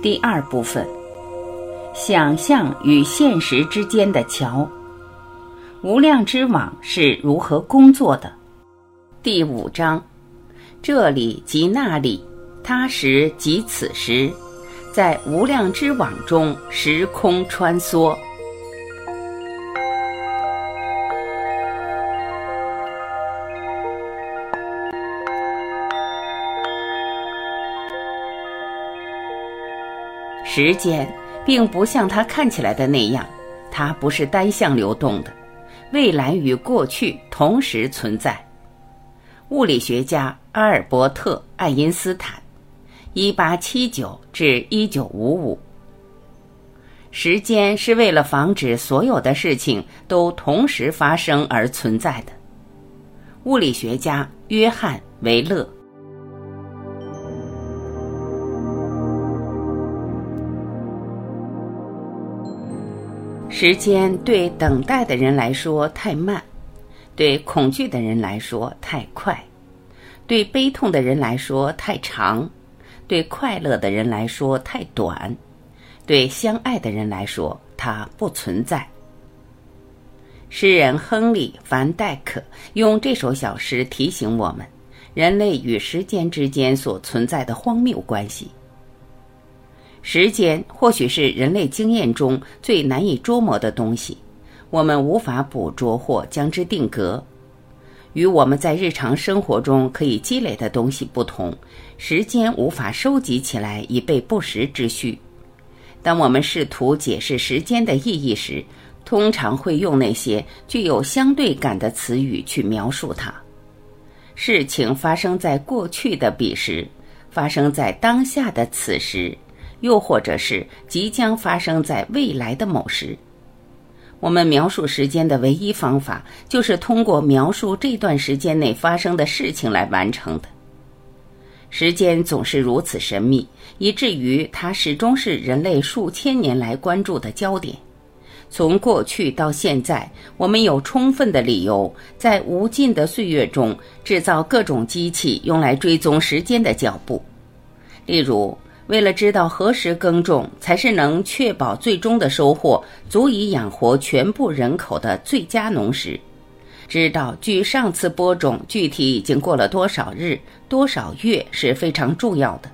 第二部分：想象与现实之间的桥。无量之网是如何工作的？第五章：这里及那里，他时及此时，在无量之网中时空穿梭。时间并不像它看起来的那样，它不是单向流动的，未来与过去同时存在。物理学家阿尔伯特·爱因斯坦，一八七九至一九五五。时间是为了防止所有的事情都同时发生而存在的。物理学家约翰·维勒。时间对等待的人来说太慢，对恐惧的人来说太快，对悲痛的人来说太长，对快乐的人来说太短，对相爱的人来说它不存在。诗人亨利·凡戴克用这首小诗提醒我们，人类与时间之间所存在的荒谬关系。时间或许是人类经验中最难以捉摸的东西，我们无法捕捉或将之定格。与我们在日常生活中可以积累的东西不同，时间无法收集起来以备不时之需。当我们试图解释时间的意义时，通常会用那些具有相对感的词语去描述它。事情发生在过去的彼时，发生在当下的此时。又或者是即将发生在未来的某时，我们描述时间的唯一方法，就是通过描述这段时间内发生的事情来完成的。时间总是如此神秘，以至于它始终是人类数千年来关注的焦点。从过去到现在，我们有充分的理由，在无尽的岁月中制造各种机器，用来追踪时间的脚步，例如。为了知道何时耕种才是能确保最终的收获足以养活全部人口的最佳农时，知道距上次播种具体已经过了多少日、多少月是非常重要的。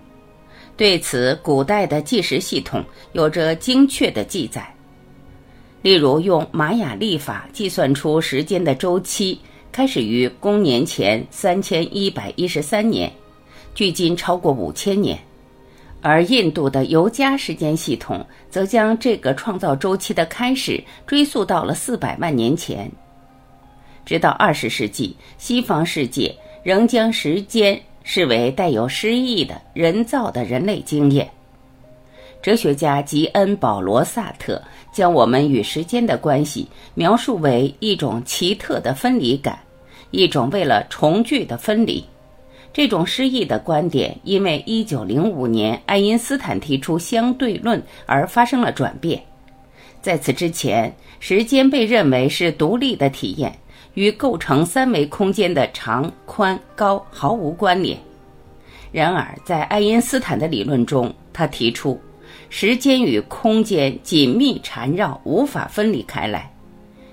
对此，古代的计时系统有着精确的记载。例如，用玛雅历法计算出时间的周期，开始于公元前三千一百一十三年，距今超过五千年。而印度的尤加时间系统则将这个创造周期的开始追溯到了四百万年前。直到二十世纪，西方世界仍将时间视为带有诗意的人造的人类经验。哲学家吉恩·保罗·萨特将我们与时间的关系描述为一种奇特的分离感，一种为了重聚的分离。这种诗意的观点，因为1905年爱因斯坦提出相对论而发生了转变。在此之前，时间被认为是独立的体验，与构成三维空间的长、宽、高毫无关联。然而，在爱因斯坦的理论中，他提出时间与空间紧密缠绕，无法分离开来。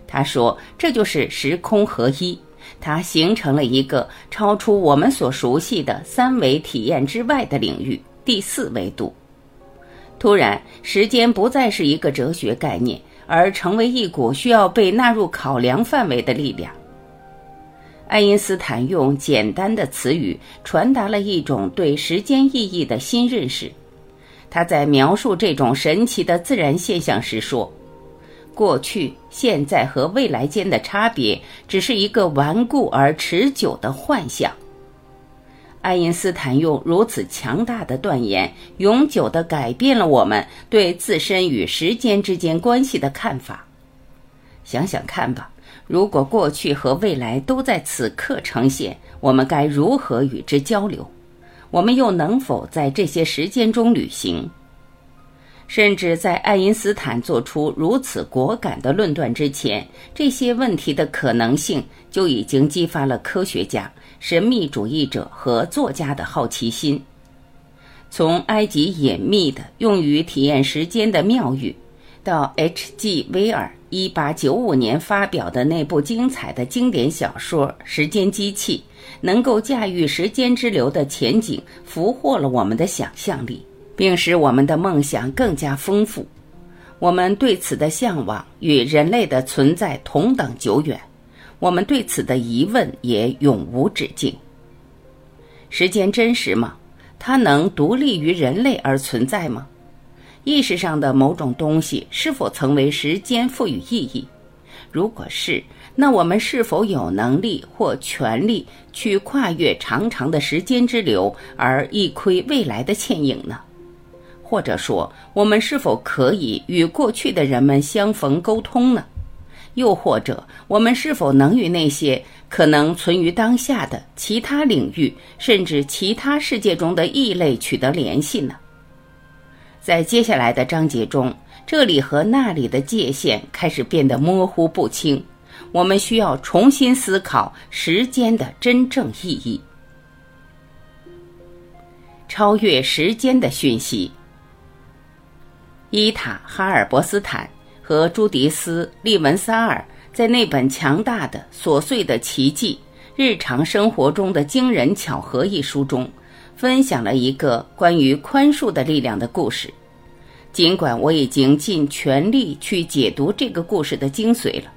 他说：“这就是时空合一。”它形成了一个超出我们所熟悉的三维体验之外的领域——第四维度。突然，时间不再是一个哲学概念，而成为一股需要被纳入考量范围的力量。爱因斯坦用简单的词语传达了一种对时间意义的新认识。他在描述这种神奇的自然现象时说。过去、现在和未来间的差别，只是一个顽固而持久的幻想。爱因斯坦用如此强大的断言，永久地改变了我们对自身与时间之间关系的看法。想想看吧，如果过去和未来都在此刻呈现，我们该如何与之交流？我们又能否在这些时间中旅行？甚至在爱因斯坦做出如此果敢的论断之前，这些问题的可能性就已经激发了科学家、神秘主义者和作家的好奇心。从埃及隐秘的用于体验时间的妙语，到 H.G. 威尔1895年发表的那部精彩的经典小说《时间机器》，能够驾驭时间之流的前景，俘获了我们的想象力，并使我们的梦想更加丰富。我们对此的向往与人类的存在同等久远，我们对此的疑问也永无止境。时间真实吗？它能独立于人类而存在吗？意识上的某种东西是否曾为时间赋予意义？如果是，那我们是否有能力或权利去跨越长长的时间之流而一窥未来的倩影呢？或者说，我们是否可以与过去的人们相逢沟通呢？又或者，我们是否能与那些可能存于当下的其他领域，甚至其他世界中的异类取得联系呢？在接下来的章节中，这里和那里的界限开始变得模糊不清。我们需要重新思考时间的真正意义，超越时间的讯息。伊塔·哈尔伯斯坦和朱迪斯·利文萨尔在那本强大的琐碎的奇迹——日常生活中的惊人巧合一书中，分享了一个关于宽恕的力量的故事。尽管我已经尽全力去解读这个故事的精髓了，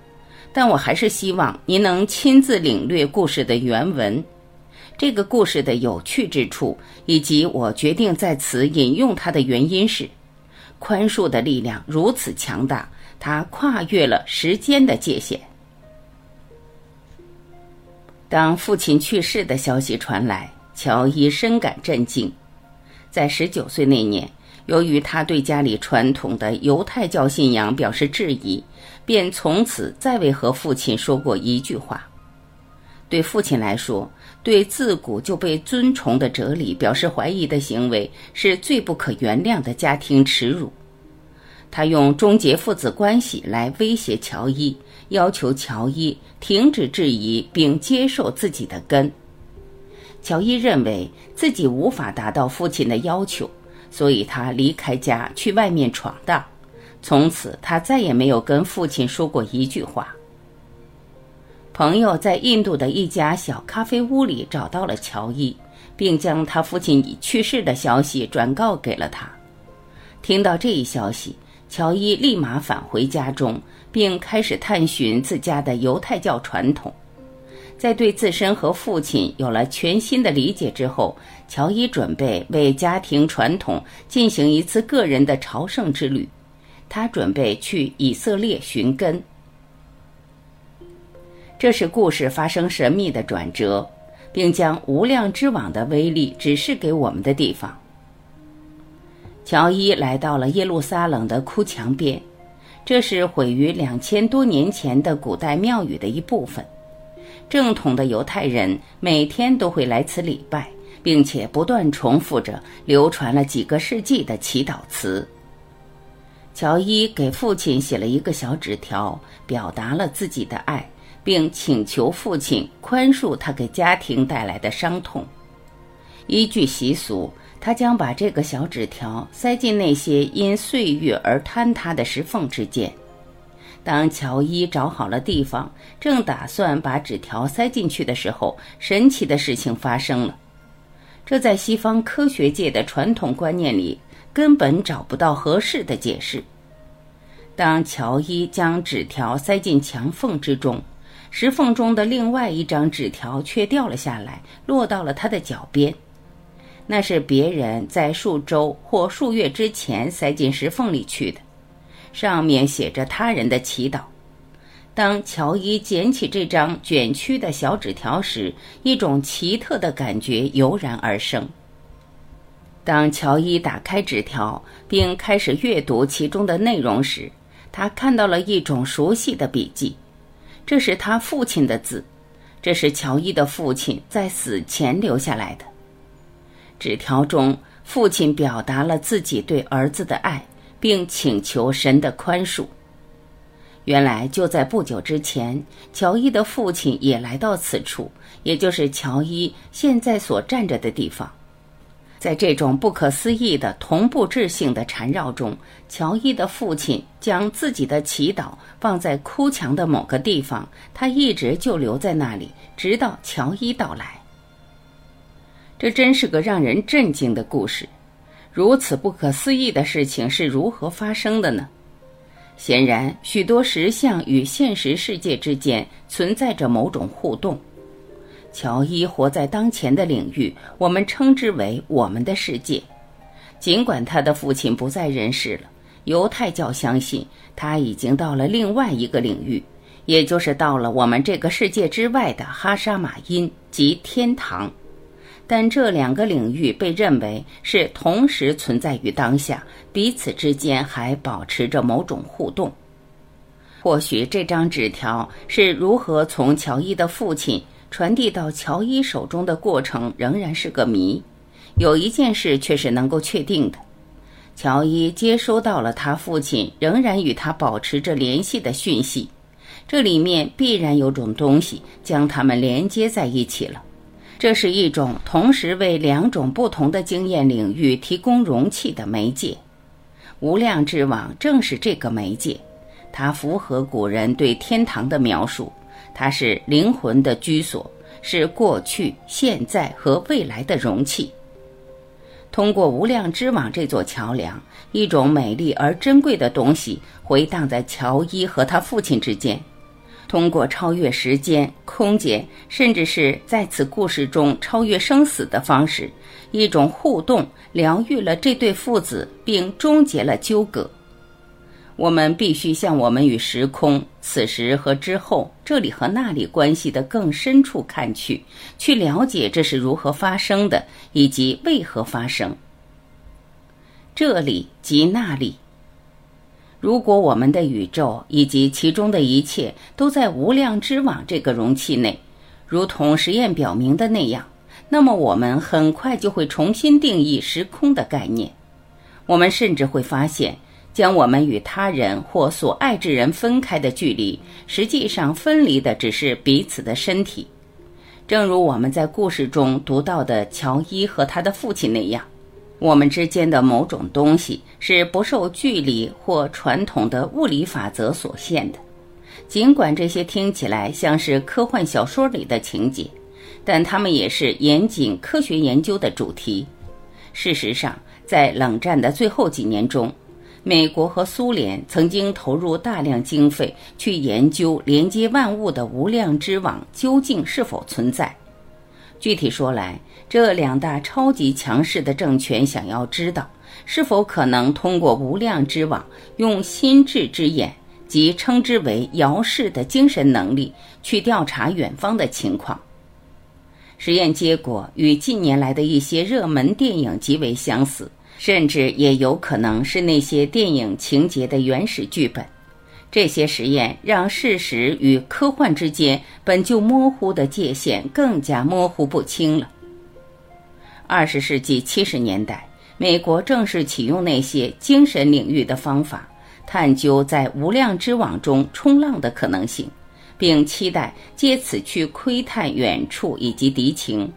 但我还是希望您能亲自领略故事的原文。这个故事的有趣之处，以及我决定在此引用它的原因是。宽恕的力量如此强大，它跨越了时间的界限。当父亲去世的消息传来，乔伊深感震惊。在十九岁那年，由于他对家里传统的犹太教信仰表示质疑，便从此再未和父亲说过一句话。对父亲来说，对自古就被尊崇的哲理表示怀疑的行为，是最不可原谅的家庭耻辱。他用终结父子关系来威胁乔伊，要求乔伊停止质疑并接受自己的根。乔伊认为自己无法达到父亲的要求，所以他离开家去外面闯荡。从此，他再也没有跟父亲说过一句话。朋友在印度的一家小咖啡屋里找到了乔伊，并将他父亲已去世的消息转告给了他。听到这一消息，乔伊立马返回家中，并开始探寻自家的犹太教传统。在对自身和父亲有了全新的理解之后，乔伊准备为家庭传统进行一次个人的朝圣之旅。他准备去以色列寻根。这是故事发生神秘的转折，并将无量之网的威力指示给我们的地方。乔伊来到了耶路撒冷的哭墙边，这是毁于两千多年前的古代庙宇的一部分。正统的犹太人每天都会来此礼拜，并且不断重复着流传了几个世纪的祈祷词。乔伊给父亲写了一个小纸条，表达了自己的爱。并请求父亲宽恕他给家庭带来的伤痛。依据习俗，他将把这个小纸条塞进那些因岁月而坍塌的石缝之间。当乔伊找好了地方，正打算把纸条塞进去的时候，神奇的事情发生了。这在西方科学界的传统观念里根本找不到合适的解释。当乔伊将纸条塞进墙缝之中，石缝中的另外一张纸条却掉了下来，落到了他的脚边。那是别人在数周或数月之前塞进石缝里去的，上面写着他人的祈祷。当乔伊捡起这张卷曲的小纸条时，一种奇特的感觉油然而生。当乔伊打开纸条并开始阅读其中的内容时，他看到了一种熟悉的笔记。这是他父亲的字，这是乔伊的父亲在死前留下来的。纸条中，父亲表达了自己对儿子的爱，并请求神的宽恕。原来就在不久之前，乔伊的父亲也来到此处，也就是乔伊现在所站着的地方。在这种不可思议的同步质性的缠绕中，乔伊的父亲将自己的祈祷放在哭墙的某个地方，他一直就留在那里，直到乔伊到来。这真是个让人震惊的故事。如此不可思议的事情是如何发生的呢？显然，许多实相与现实世界之间存在着某种互动。乔伊活在当前的领域，我们称之为我们的世界。尽管他的父亲不在人世了，犹太教相信他已经到了另外一个领域，也就是到了我们这个世界之外的哈沙马因及天堂。但这两个领域被认为是同时存在于当下，彼此之间还保持着某种互动。或许这张纸条是如何从乔伊的父亲。传递到乔伊手中的过程仍然是个谜。有一件事却是能够确定的：乔伊接收到了他父亲仍然与他保持着联系的讯息。这里面必然有种东西将他们连接在一起了。这是一种同时为两种不同的经验领域提供容器的媒介。无量之网正是这个媒介，它符合古人对天堂的描述。它是灵魂的居所，是过去、现在和未来的容器。通过无量之网这座桥梁，一种美丽而珍贵的东西回荡在乔伊和他父亲之间。通过超越时间、空间，甚至是在此故事中超越生死的方式，一种互动疗愈了这对父子，并终结了纠葛。我们必须向我们与时空、此时和之后、这里和那里关系的更深处看去，去了解这是如何发生的，以及为何发生。这里及那里。如果我们的宇宙以及其中的一切都在无量之网这个容器内，如同实验表明的那样，那么我们很快就会重新定义时空的概念。我们甚至会发现。将我们与他人或所爱之人分开的距离，实际上分离的只是彼此的身体。正如我们在故事中读到的乔伊和他的父亲那样，我们之间的某种东西是不受距离或传统的物理法则所限的。尽管这些听起来像是科幻小说里的情节，但它们也是严谨科学研究的主题。事实上，在冷战的最后几年中，美国和苏联曾经投入大量经费去研究连接万物的无量之网究竟是否存在。具体说来，这两大超级强势的政权想要知道是否可能通过无量之网，用心智之眼即称之为遥视的精神能力去调查远方的情况。实验结果与近年来的一些热门电影极为相似。甚至也有可能是那些电影情节的原始剧本。这些实验让事实与科幻之间本就模糊的界限更加模糊不清了。二十世纪七十年代，美国正式启用那些精神领域的方法，探究在无量之网中冲浪的可能性，并期待借此去窥探远处以及敌情。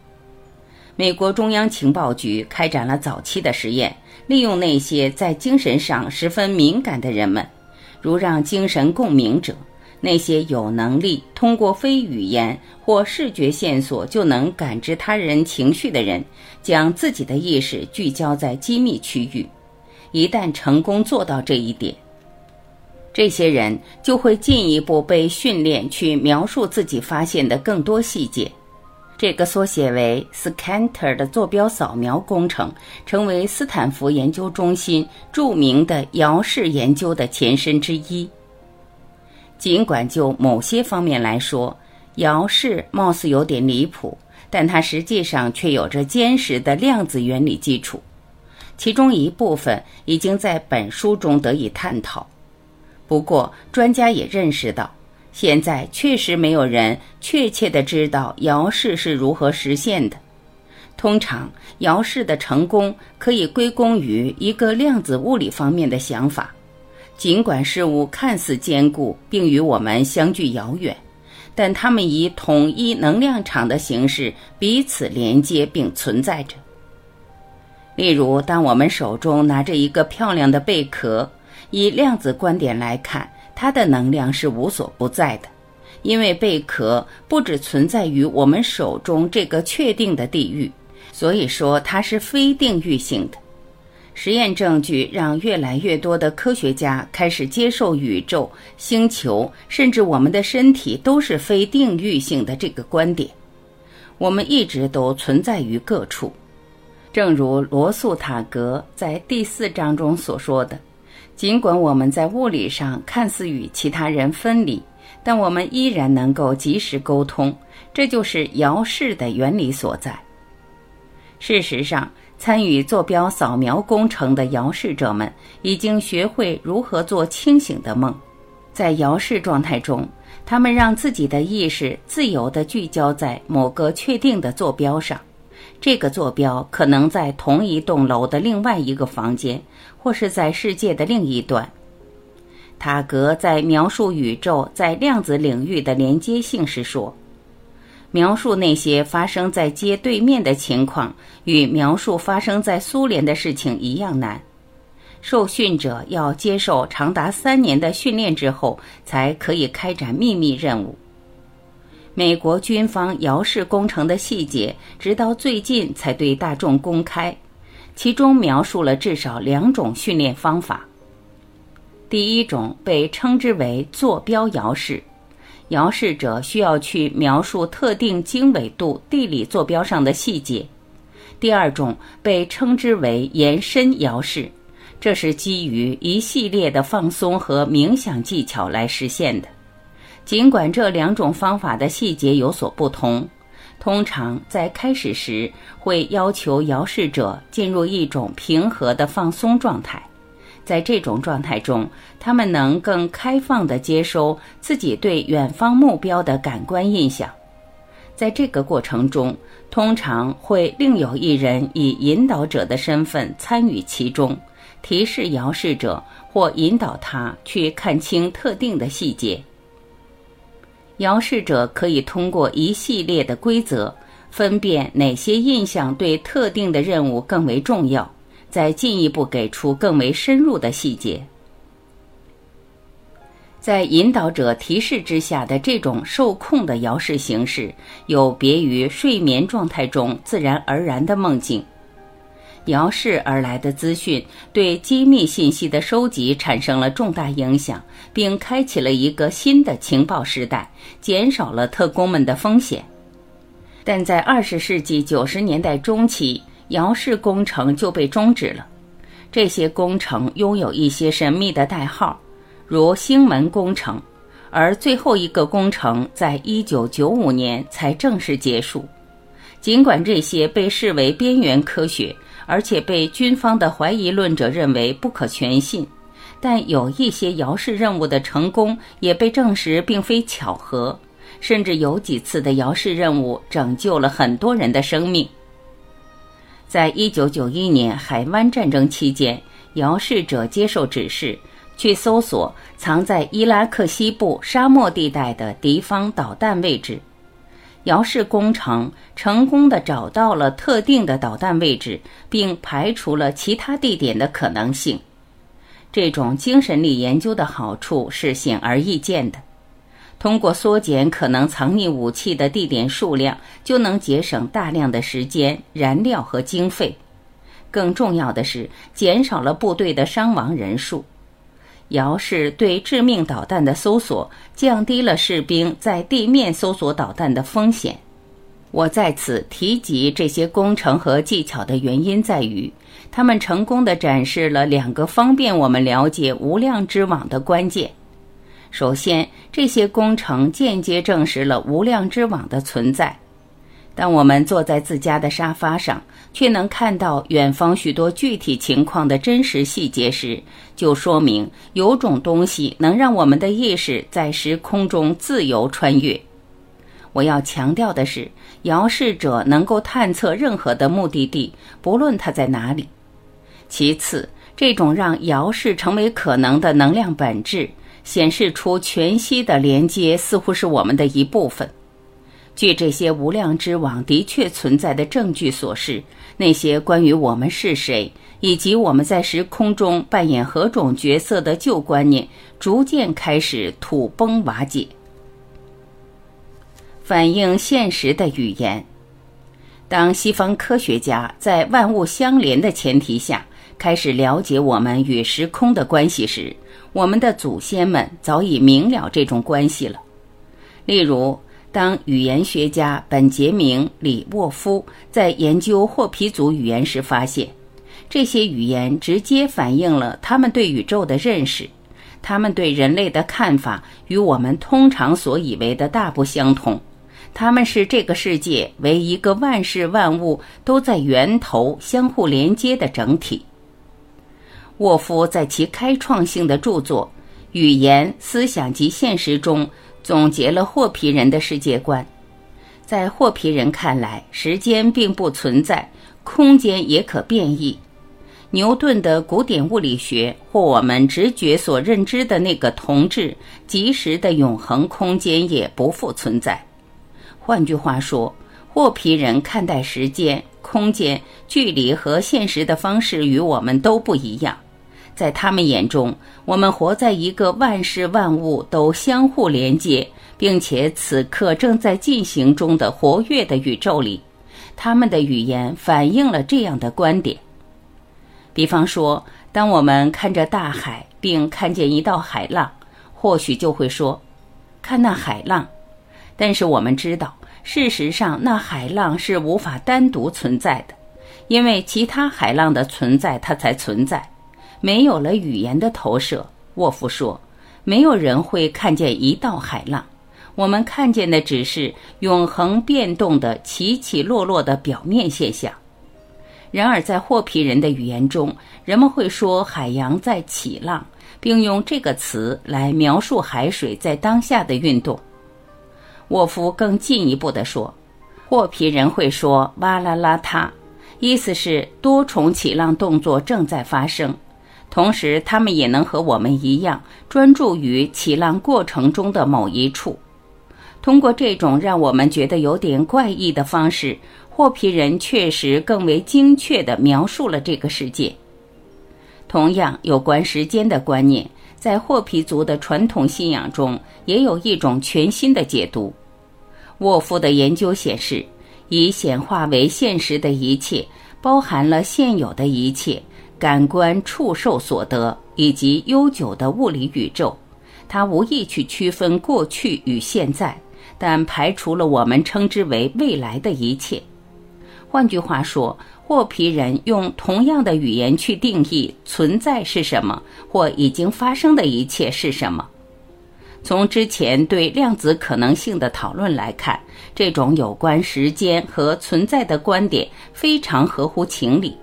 美国中央情报局开展了早期的实验，利用那些在精神上十分敏感的人们，如让精神共鸣者，那些有能力通过非语言或视觉线索就能感知他人情绪的人，将自己的意识聚焦在机密区域。一旦成功做到这一点，这些人就会进一步被训练去描述自己发现的更多细节。这个缩写为 Scanner 的坐标扫描工程，成为斯坦福研究中心著名的遥视研究的前身之一。尽管就某些方面来说，遥视貌似有点离谱，但它实际上却有着坚实的量子原理基础，其中一部分已经在本书中得以探讨。不过，专家也认识到。现在确实没有人确切的知道姚氏是如何实现的。通常，姚氏的成功可以归功于一个量子物理方面的想法。尽管事物看似坚固并与我们相距遥远，但它们以统一能量场的形式彼此连接并存在着。例如，当我们手中拿着一个漂亮的贝壳，以量子观点来看，它的能量是无所不在的，因为贝壳不只存在于我们手中这个确定的地域，所以说它是非定域性的。实验证据让越来越多的科学家开始接受宇宙、星球，甚至我们的身体都是非定域性的这个观点。我们一直都存在于各处，正如罗素塔格在第四章中所说的：“尽管我们在物理上看似与其他人分离，但我们依然能够及时沟通。这就是遥视的原理所在。”事实上，参与坐标扫描工程的遥视者们已经学会如何做清醒的梦。在遥视状态中，他们让自己的意识自由地聚焦在某个确定的坐标上。这个坐标可能在同一栋楼的另外一个房间，或是在世界的另一端。塔格在描述宇宙在量子领域的连接性时说。描述那些发生在街对面的情况，与描述发生在苏联的事情一样难。受训者要接受长达三年的训练之后，才可以开展秘密任务。美国军方遥视工程的细节，直到最近才对大众公开，其中描述了至少两种训练方法。第一种被称之为坐标遥视。遥视者需要去描述特定经纬度地理坐标上的细节。第二种被称之为延伸遥视，这是基于一系列的放松和冥想技巧来实现的。尽管这两种方法的细节有所不同，通常在开始时会要求遥视者进入一种平和的放松状态。在这种状态中，他们能更开放地接收自己对远方目标的感官印象。在这个过程中，通常会另有一人以引导者的身份参与其中，提示遥视者或引导他去看清特定的细节。遥视者可以通过一系列的规则，分辨哪些印象对特定的任务更为重要。再进一步给出更为深入的细节，在引导者提示之下的这种受控的遥视形式，有别于睡眠状态中自然而然的梦境。遥视而来的资讯对机密信息的收集产生了重大影响，并开启了一个新的情报时代，减少了特工们的风险。但在二十世纪九十年代中期。遥视工程就被终止了。这些工程拥有一些神秘的代号，如星门工程，而最后一个工程在一九九五年才正式结束。尽管这些被视为边缘科学，而且被军方的怀疑论者认为不可全信，但有一些遥视任务的成功也被证实并非巧合，甚至有几次的遥视任务拯救了很多人的生命。在一九九一年海湾战争期间，遥视者接受指示去搜索藏在伊拉克西部沙漠地带的敌方导弹位置。遥视工程成功的找到了特定的导弹位置，并排除了其他地点的可能性。这种精神力研究的好处是显而易见的。通过缩减可能藏匿武器的地点数量，就能节省大量的时间、燃料和经费。更重要的是，减少了部队的伤亡人数。姚氏对致命导弹的搜索，降低了士兵在地面搜索导弹的风险。我在此提及这些工程和技巧的原因在于，他们成功的展示了两个方便我们了解无量之网的关键。首先，这些工程间接证实了无量之网的存在。当我们坐在自家的沙发上，却能看到远方许多具体情况的真实细节时，就说明有种东西能让我们的意识在时空中自由穿越。我要强调的是，遥视者能够探测任何的目的地，不论它在哪里。其次，这种让遥视成为可能的能量本质。显示出全息的连接似乎是我们的一部分。据这些无量之网的确存在的证据所示，那些关于我们是谁，以及我们在时空中扮演何种角色的旧观念，逐渐开始土崩瓦解。反映现实的语言。当西方科学家在万物相连的前提下开始了解我们与时空的关系时，我们的祖先们早已明了这种关系了。例如，当语言学家本杰明·里沃夫在研究霍皮族语言时发现，这些语言直接反映了他们对宇宙的认识，他们对人类的看法与我们通常所以为的大不相同。他们是这个世界为一个万事万物都在源头相互连接的整体。沃夫在其开创性的著作《语言、思想及现实》中。总结了霍皮人的世界观，在霍皮人看来，时间并不存在，空间也可变异。牛顿的古典物理学或我们直觉所认知的那个同质、即时的永恒空间也不复存在。换句话说，霍皮人看待时间、空间、距离和现实的方式与我们都不一样。在他们眼中，我们活在一个万事万物都相互连接，并且此刻正在进行中的活跃的宇宙里。他们的语言反映了这样的观点。比方说，当我们看着大海，并看见一道海浪，或许就会说：“看那海浪。”但是我们知道，事实上那海浪是无法单独存在的，因为其他海浪的存在，它才存在。没有了语言的投射，沃夫说，没有人会看见一道海浪。我们看见的只是永恒变动的起起落落的表面现象。然而，在霍皮人的语言中，人们会说海洋在起浪，并用这个词来描述海水在当下的运动。沃夫更进一步地说，霍皮人会说“哇啦啦他”，意思是多重起浪动作正在发生。同时，他们也能和我们一样专注于起浪过程中的某一处。通过这种让我们觉得有点怪异的方式，霍皮人确实更为精确地描述了这个世界。同样，有关时间的观念，在霍皮族的传统信仰中也有一种全新的解读。沃夫的研究显示，以显化为现实的一切，包含了现有的一切。感官触受所得，以及悠久的物理宇宙，它无意去区分过去与现在，但排除了我们称之为未来的一切。换句话说，霍皮人用同样的语言去定义存在是什么，或已经发生的一切是什么。从之前对量子可能性的讨论来看，这种有关时间和存在的观点非常合乎情理。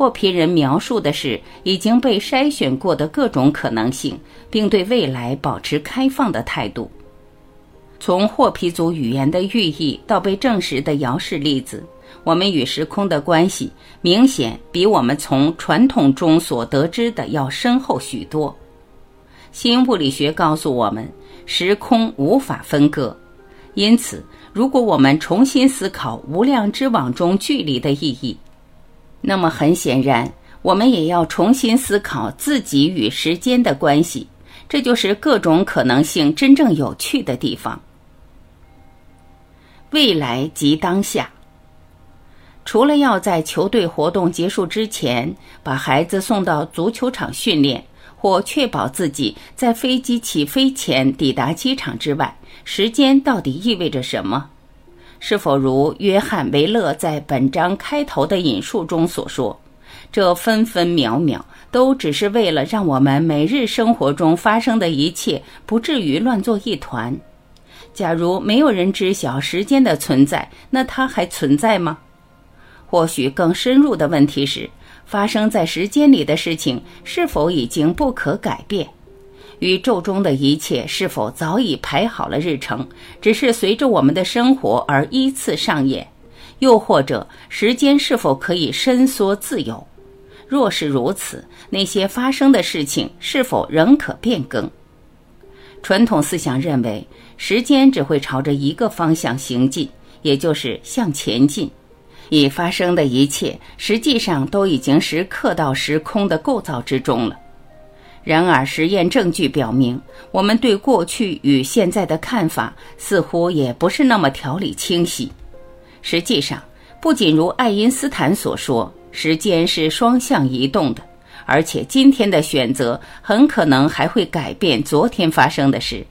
霍皮人描述的是已经被筛选过的各种可能性，并对未来保持开放的态度。从霍皮族语言的寓意到被证实的遥视例子，我们与时空的关系明显比我们从传统中所得知的要深厚许多。新物理学告诉我们，时空无法分割，因此，如果我们重新思考无量之网中距离的意义，那么很显然，我们也要重新思考自己与时间的关系，这就是各种可能性真正有趣的地方。未来及当下。除了要在球队活动结束之前把孩子送到足球场训练，或确保自己在飞机起飞前抵达机场之外，时间到底意味着什么？是否如约翰·维勒在本章开头的引述中所说，这分分秒秒都只是为了让我们每日生活中发生的一切不至于乱作一团？假如没有人知晓时间的存在，那它还存在吗？或许更深入的问题是，发生在时间里的事情是否已经不可改变？宇宙中的一切是否早已排好了日程，只是随着我们的生活而依次上演？又或者，时间是否可以伸缩自由？若是如此，那些发生的事情是否仍可变更？传统思想认为，时间只会朝着一个方向行进，也就是向前进。已发生的一切，实际上都已经是刻到时空的构造之中了。然而，实验证据表明，我们对过去与现在的看法似乎也不是那么条理清晰。实际上，不仅如爱因斯坦所说，时间是双向移动的，而且今天的选择很可能还会改变昨天发生的事。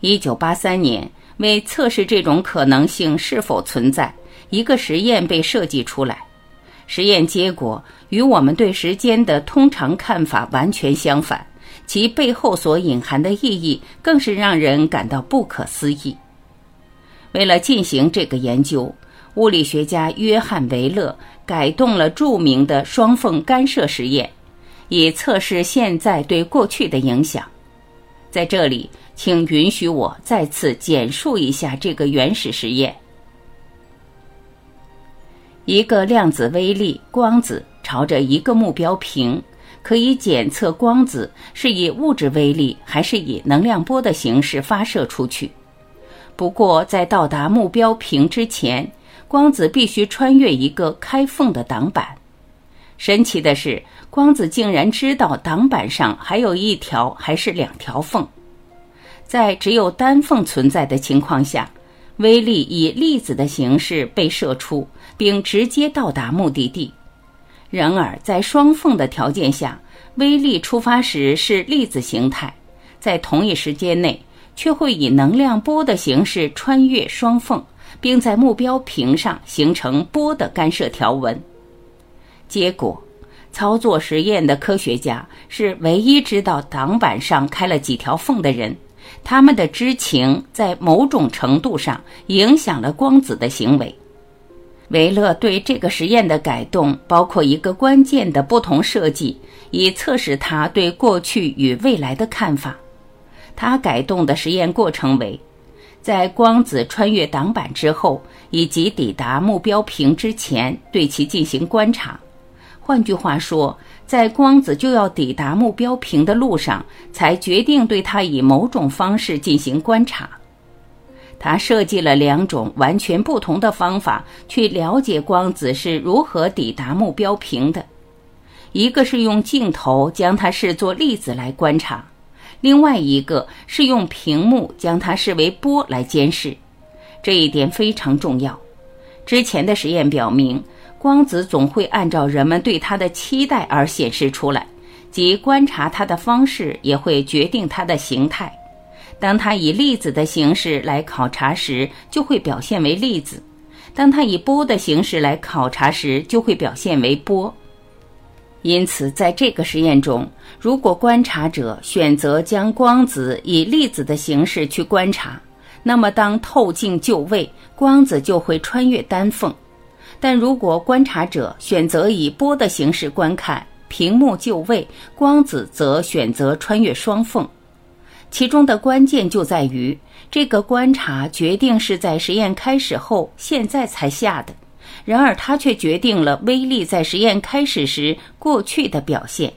一九八三年，为测试这种可能性是否存在，一个实验被设计出来。实验结果与我们对时间的通常看法完全相反，其背后所隐含的意义更是让人感到不可思议。为了进行这个研究，物理学家约翰·维勒改动了著名的双缝干涉实验，以测试现在对过去的影响。在这里，请允许我再次简述一下这个原始实验。一个量子微粒光子朝着一个目标屏，可以检测光子是以物质微粒还是以能量波的形式发射出去。不过，在到达目标屏之前，光子必须穿越一个开缝的挡板。神奇的是，光子竟然知道挡板上还有一条还是两条缝。在只有单缝存在的情况下。微粒以粒子的形式被射出，并直接到达目的地。然而，在双缝的条件下，微粒出发时是粒子形态，在同一时间内却会以能量波的形式穿越双缝，并在目标屏上形成波的干涉条纹。结果，操作实验的科学家是唯一知道挡板上开了几条缝的人。他们的知情在某种程度上影响了光子的行为。维勒对这个实验的改动包括一个关键的不同设计，以测试他对过去与未来的看法。他改动的实验过程为：在光子穿越挡板之后，以及抵达目标屏之前，对其进行观察。换句话说。在光子就要抵达目标屏的路上，才决定对它以某种方式进行观察。他设计了两种完全不同的方法去了解光子是如何抵达目标屏的：一个是用镜头将它视作粒子来观察，另外一个是用屏幕将它视为波来监视。这一点非常重要。之前的实验表明。光子总会按照人们对它的期待而显示出来，即观察它的方式也会决定它的形态。当它以粒子的形式来考察时，就会表现为粒子；当它以波的形式来考察时，就会表现为波。因此，在这个实验中，如果观察者选择将光子以粒子的形式去观察，那么当透镜就位，光子就会穿越单缝。但如果观察者选择以波的形式观看，屏幕就位，光子则选择穿越双缝。其中的关键就在于，这个观察决定是在实验开始后现在才下的，然而它却决定了威力在实验开始时过去的表现。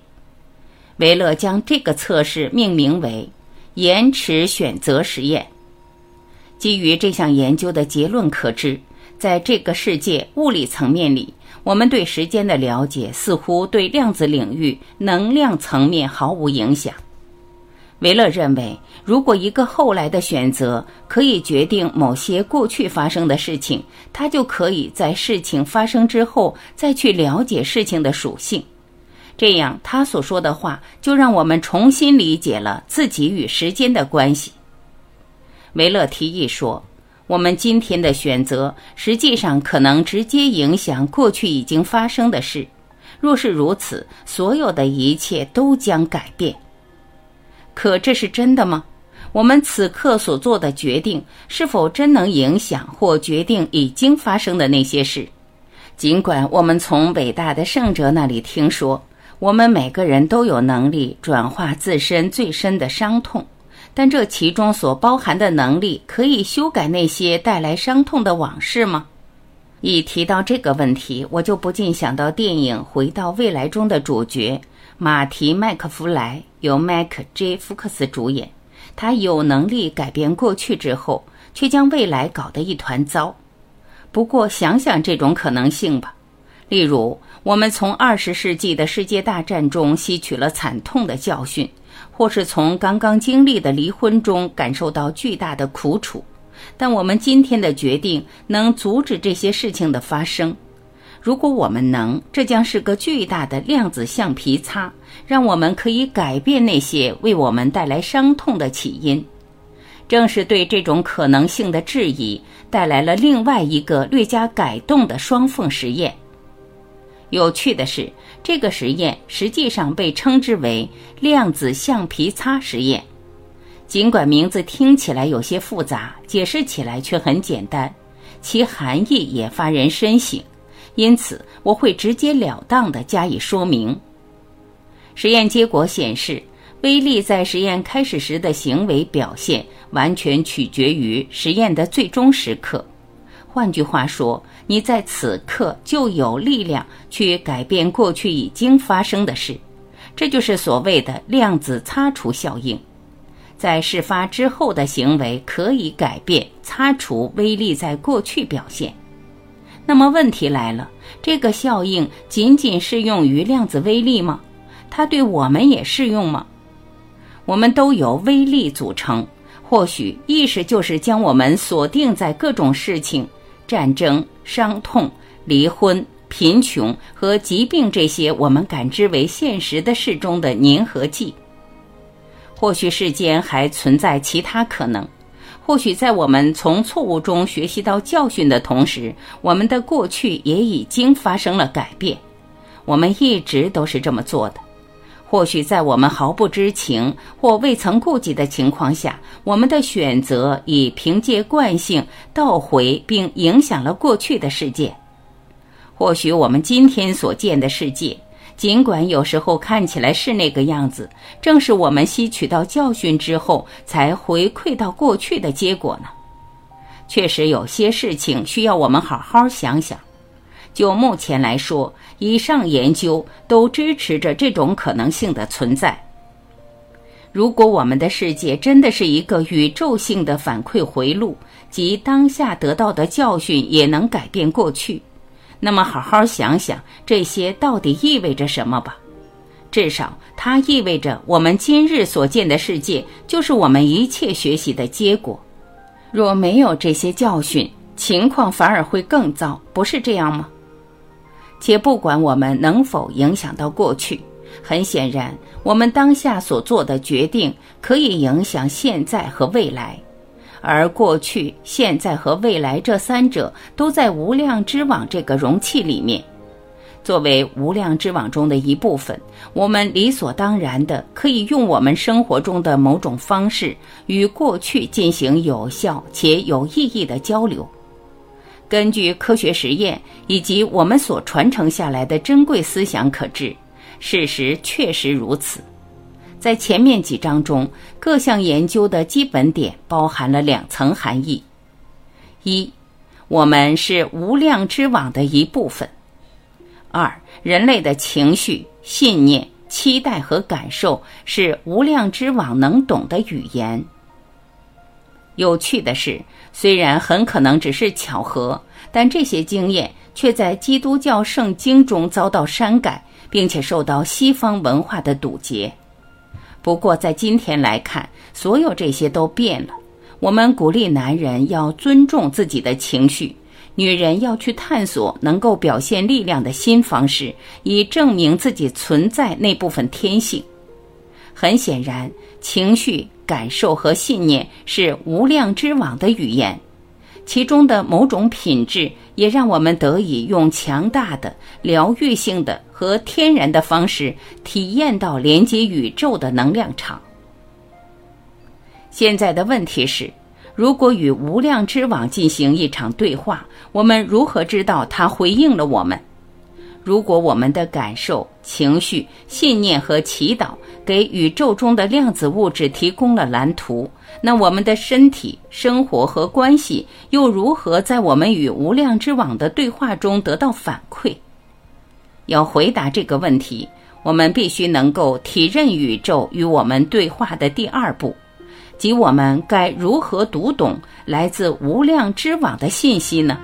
维勒将这个测试命名为“延迟选择实验”。基于这项研究的结论可知。在这个世界物理层面里，我们对时间的了解似乎对量子领域能量层面毫无影响。维勒认为，如果一个后来的选择可以决定某些过去发生的事情，他就可以在事情发生之后再去了解事情的属性。这样，他所说的话就让我们重新理解了自己与时间的关系。维勒提议说。我们今天的选择，实际上可能直接影响过去已经发生的事。若是如此，所有的一切都将改变。可这是真的吗？我们此刻所做的决定，是否真能影响或决定已经发生的那些事？尽管我们从伟大的圣者那里听说，我们每个人都有能力转化自身最深的伤痛。但这其中所包含的能力，可以修改那些带来伤痛的往事吗？一提到这个问题，我就不禁想到电影《回到未来》中的主角马提·麦克弗莱，由麦克 ·J· 福克斯主演。他有能力改变过去之后，却将未来搞得一团糟。不过，想想这种可能性吧。例如，我们从二十世纪的世界大战中吸取了惨痛的教训，或是从刚刚经历的离婚中感受到巨大的苦楚。但我们今天的决定能阻止这些事情的发生。如果我们能，这将是个巨大的量子橡皮擦，让我们可以改变那些为我们带来伤痛的起因。正是对这种可能性的质疑，带来了另外一个略加改动的双缝实验。有趣的是，这个实验实际上被称之为量子橡皮擦实验。尽管名字听起来有些复杂，解释起来却很简单，其含义也发人深省。因此，我会直截了当地加以说明。实验结果显示，威力在实验开始时的行为表现完全取决于实验的最终时刻。换句话说，你在此刻就有力量去改变过去已经发生的事。这就是所谓的量子擦除效应。在事发之后的行为可以改变、擦除威力在过去表现。那么问题来了，这个效应仅仅适用于量子微粒吗？它对我们也适用吗？我们都由微粒组成，或许意识就是将我们锁定在各种事情、战争、伤痛、离婚、贫穷和疾病这些我们感知为现实的事中的粘合剂。或许世间还存在其他可能。或许在我们从错误中学习到教训的同时，我们的过去也已经发生了改变。我们一直都是这么做的。或许在我们毫不知情或未曾顾及的情况下，我们的选择已凭借惯性倒回并影响了过去的世界。或许我们今天所见的世界。尽管有时候看起来是那个样子，正是我们吸取到教训之后才回馈到过去的结果呢。确实有些事情需要我们好好想想。就目前来说，以上研究都支持着这种可能性的存在。如果我们的世界真的是一个宇宙性的反馈回路，即当下得到的教训也能改变过去。那么，好好想想这些到底意味着什么吧。至少，它意味着我们今日所见的世界就是我们一切学习的结果。若没有这些教训，情况反而会更糟，不是这样吗？且不管我们能否影响到过去，很显然，我们当下所做的决定可以影响现在和未来。而过去、现在和未来这三者都在无量之网这个容器里面。作为无量之网中的一部分，我们理所当然的可以用我们生活中的某种方式与过去进行有效且有意义的交流。根据科学实验以及我们所传承下来的珍贵思想可知，事实确实如此。在前面几章中，各项研究的基本点包含了两层含义：一，我们是无量之网的一部分；二，人类的情绪、信念、期待和感受是无量之网能懂的语言。有趣的是，虽然很可能只是巧合，但这些经验却在基督教圣经中遭到删改，并且受到西方文化的堵截。不过，在今天来看，所有这些都变了。我们鼓励男人要尊重自己的情绪，女人要去探索能够表现力量的新方式，以证明自己存在那部分天性。很显然，情绪、感受和信念是无量之网的语言。其中的某种品质，也让我们得以用强大的、疗愈性的和天然的方式，体验到连接宇宙的能量场。现在的问题是，如果与无量之网进行一场对话，我们如何知道它回应了我们？如果我们的感受、情绪、信念和祈祷给宇宙中的量子物质提供了蓝图，那我们的身体、生活和关系又如何在我们与无量之网的对话中得到反馈？要回答这个问题，我们必须能够体认宇宙与我们对话的第二步，即我们该如何读懂来自无量之网的信息呢？